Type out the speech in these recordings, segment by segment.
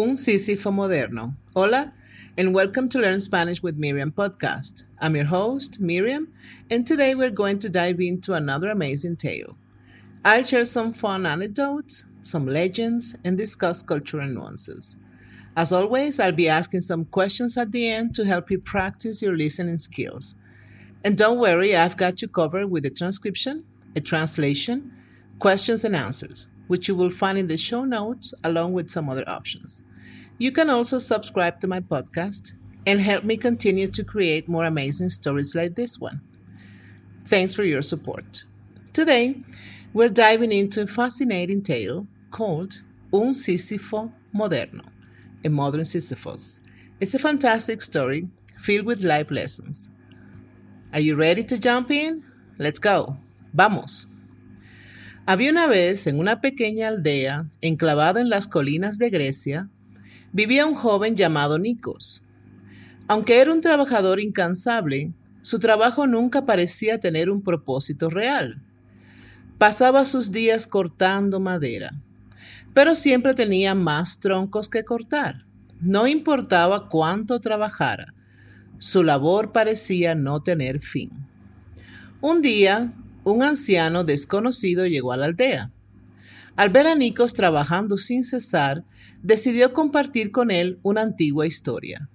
Un Sísifo Moderno. Hola, and welcome to Learn Spanish with Miriam podcast. I'm your host, Miriam, and today we're going to dive into another amazing tale. I'll share some fun anecdotes, some legends, and discuss cultural nuances. As always, I'll be asking some questions at the end to help you practice your listening skills. And don't worry, I've got you covered with a transcription, a translation, questions and answers, which you will find in the show notes along with some other options. You can also subscribe to my podcast and help me continue to create more amazing stories like this one. Thanks for your support. Today, we're diving into a fascinating tale called Un Sísifo Moderno, a modern Sisyphus. It's a fantastic story filled with life lessons. Are you ready to jump in? Let's go. Vamos. Había una vez en una pequeña aldea enclavada en las colinas de Grecia vivía un joven llamado Nikos. Aunque era un trabajador incansable, su trabajo nunca parecía tener un propósito real. Pasaba sus días cortando madera, pero siempre tenía más troncos que cortar. No importaba cuánto trabajara, su labor parecía no tener fin. Un día, un anciano desconocido llegó a la aldea. Al ver a Nikos trabajando sin cesar, decidió compartir con él una antigua historia.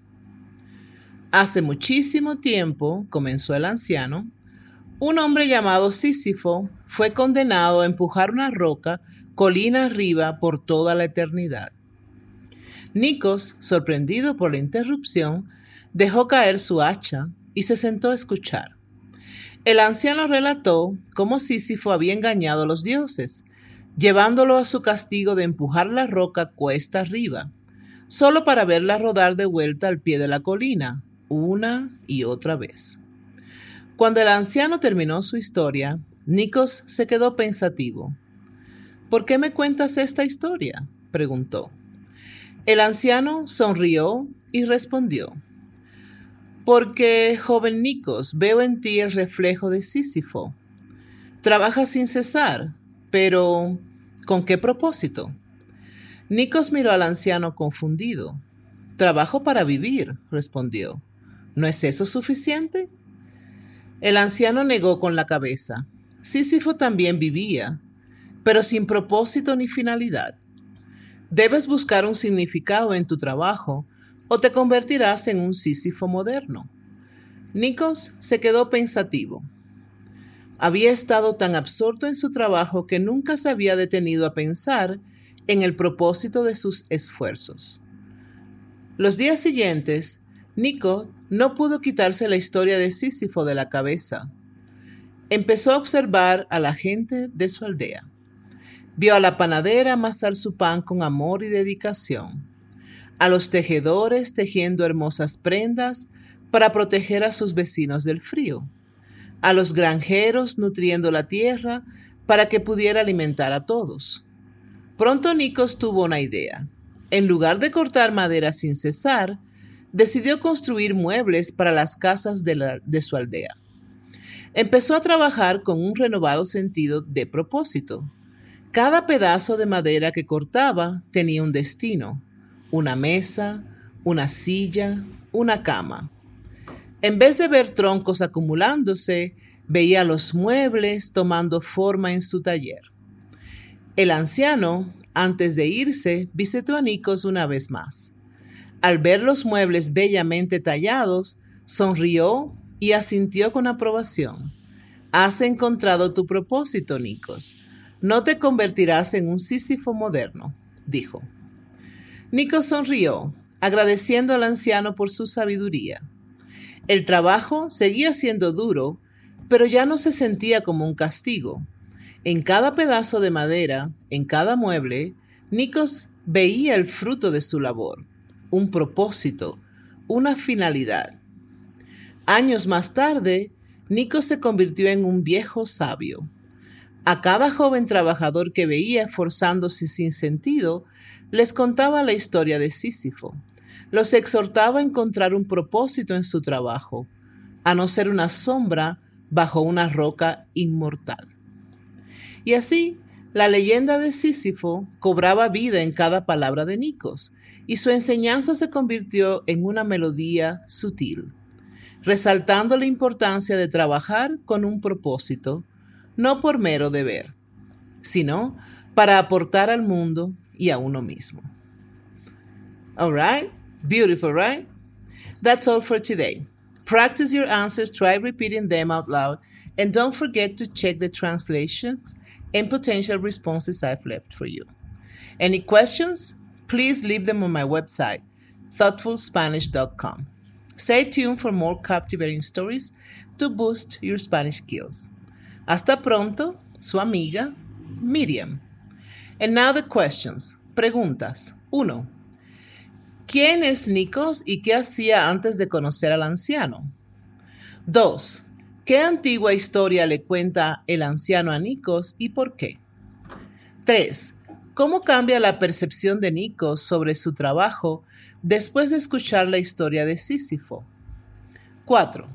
Hace muchísimo tiempo, comenzó el anciano, un hombre llamado Sísifo fue condenado a empujar una roca colina arriba por toda la eternidad. Nikos, sorprendido por la interrupción, dejó caer su hacha y se sentó a escuchar. El anciano relató cómo Sísifo había engañado a los dioses llevándolo a su castigo de empujar la roca cuesta arriba, solo para verla rodar de vuelta al pie de la colina, una y otra vez. Cuando el anciano terminó su historia, Nikos se quedó pensativo. ¿Por qué me cuentas esta historia? preguntó. El anciano sonrió y respondió. Porque, joven Nikos, veo en ti el reflejo de Sísifo. Trabajas sin cesar, pero, ¿con qué propósito? Nikos miró al anciano confundido. Trabajo para vivir, respondió. ¿No es eso suficiente? El anciano negó con la cabeza. Sísifo también vivía, pero sin propósito ni finalidad. Debes buscar un significado en tu trabajo o te convertirás en un Sísifo moderno. Nikos se quedó pensativo. Había estado tan absorto en su trabajo que nunca se había detenido a pensar en el propósito de sus esfuerzos. Los días siguientes, Nico no pudo quitarse la historia de Sísifo de la cabeza. Empezó a observar a la gente de su aldea. Vio a la panadera amasar su pan con amor y dedicación, a los tejedores tejiendo hermosas prendas para proteger a sus vecinos del frío a los granjeros nutriendo la tierra para que pudiera alimentar a todos. Pronto Nikos tuvo una idea. En lugar de cortar madera sin cesar, decidió construir muebles para las casas de, de su aldea. Empezó a trabajar con un renovado sentido de propósito. Cada pedazo de madera que cortaba tenía un destino, una mesa, una silla, una cama. En vez de ver troncos acumulándose, veía los muebles tomando forma en su taller. El anciano, antes de irse, visitó a Nikos una vez más. Al ver los muebles bellamente tallados, sonrió y asintió con aprobación. Has encontrado tu propósito, Nikos. No te convertirás en un Sísifo moderno, dijo. Nikos sonrió, agradeciendo al anciano por su sabiduría. El trabajo seguía siendo duro, pero ya no se sentía como un castigo. En cada pedazo de madera, en cada mueble, Nikos veía el fruto de su labor, un propósito, una finalidad. Años más tarde, Nikos se convirtió en un viejo sabio. A cada joven trabajador que veía esforzándose sin sentido, les contaba la historia de Sísifo los exhortaba a encontrar un propósito en su trabajo, a no ser una sombra bajo una roca inmortal. Y así, la leyenda de Sísifo cobraba vida en cada palabra de Nicos y su enseñanza se convirtió en una melodía sutil, resaltando la importancia de trabajar con un propósito, no por mero deber, sino para aportar al mundo y a uno mismo. All right? Beautiful, right? That's all for today. Practice your answers, try repeating them out loud, and don't forget to check the translations and potential responses I've left for you. Any questions? Please leave them on my website, thoughtfulspanish.com. Stay tuned for more captivating stories to boost your Spanish skills. Hasta pronto, su amiga Miriam. And now the questions. Preguntas. 1. ¿Quién es Nikos y qué hacía antes de conocer al anciano? 2. ¿Qué antigua historia le cuenta el anciano a Nikos y por qué? 3. ¿Cómo cambia la percepción de Nikos sobre su trabajo después de escuchar la historia de Sísifo? 4.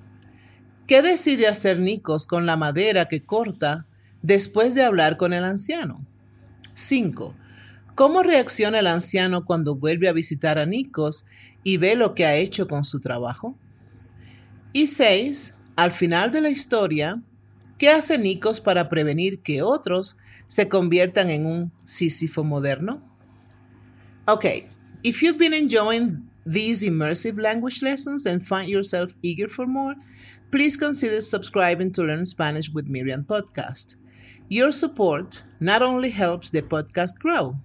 ¿Qué decide hacer Nikos con la madera que corta después de hablar con el anciano? 5. ¿Cómo reacciona el anciano cuando vuelve a visitar a Nikos y ve lo que ha hecho con su trabajo? Y 6. Al final de la historia, ¿qué hace Nikos para prevenir que otros se conviertan en un Sísifo moderno? Okay, if you've been enjoying these immersive language lessons and find yourself eager for more, please consider subscribing to Learn Spanish with Miriam podcast. Your support not only helps the podcast grow,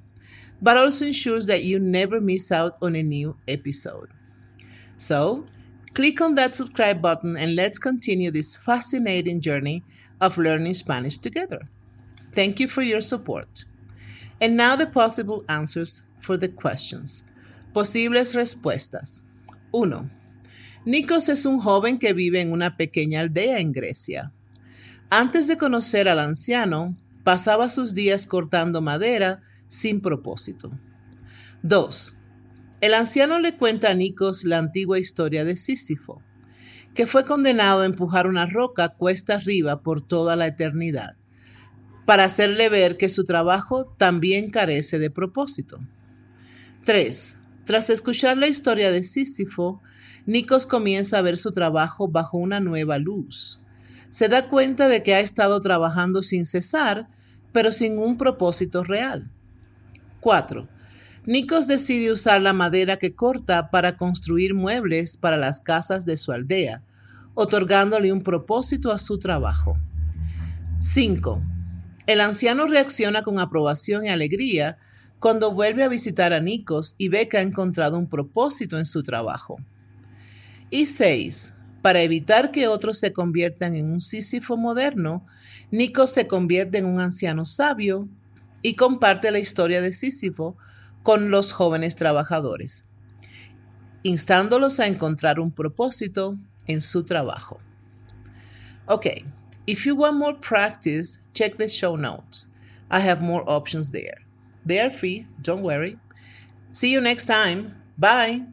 but also ensures that you never miss out on a new episode. So, click on that subscribe button and let's continue this fascinating journey of learning Spanish together. Thank you for your support. And now the possible answers for the questions. Posibles respuestas. 1. Nikos es un joven que vive en una pequeña aldea en Grecia. Antes de conocer al anciano, pasaba sus días cortando madera sin propósito. 2. El anciano le cuenta a Nikos la antigua historia de Sísifo, que fue condenado a empujar una roca cuesta arriba por toda la eternidad, para hacerle ver que su trabajo también carece de propósito. 3. Tras escuchar la historia de Sísifo, Nikos comienza a ver su trabajo bajo una nueva luz. Se da cuenta de que ha estado trabajando sin cesar, pero sin un propósito real. 4. Nikos decide usar la madera que corta para construir muebles para las casas de su aldea, otorgándole un propósito a su trabajo. 5. El anciano reacciona con aprobación y alegría cuando vuelve a visitar a Nikos y ve que ha encontrado un propósito en su trabajo. Y 6. Para evitar que otros se conviertan en un Sísifo moderno, Nikos se convierte en un anciano sabio y comparte la historia de Sísifo con los jóvenes trabajadores, instándolos a encontrar un propósito en su trabajo. Okay, if you want more practice, check the show notes. I have more options there. They are free, don't worry. See you next time. Bye.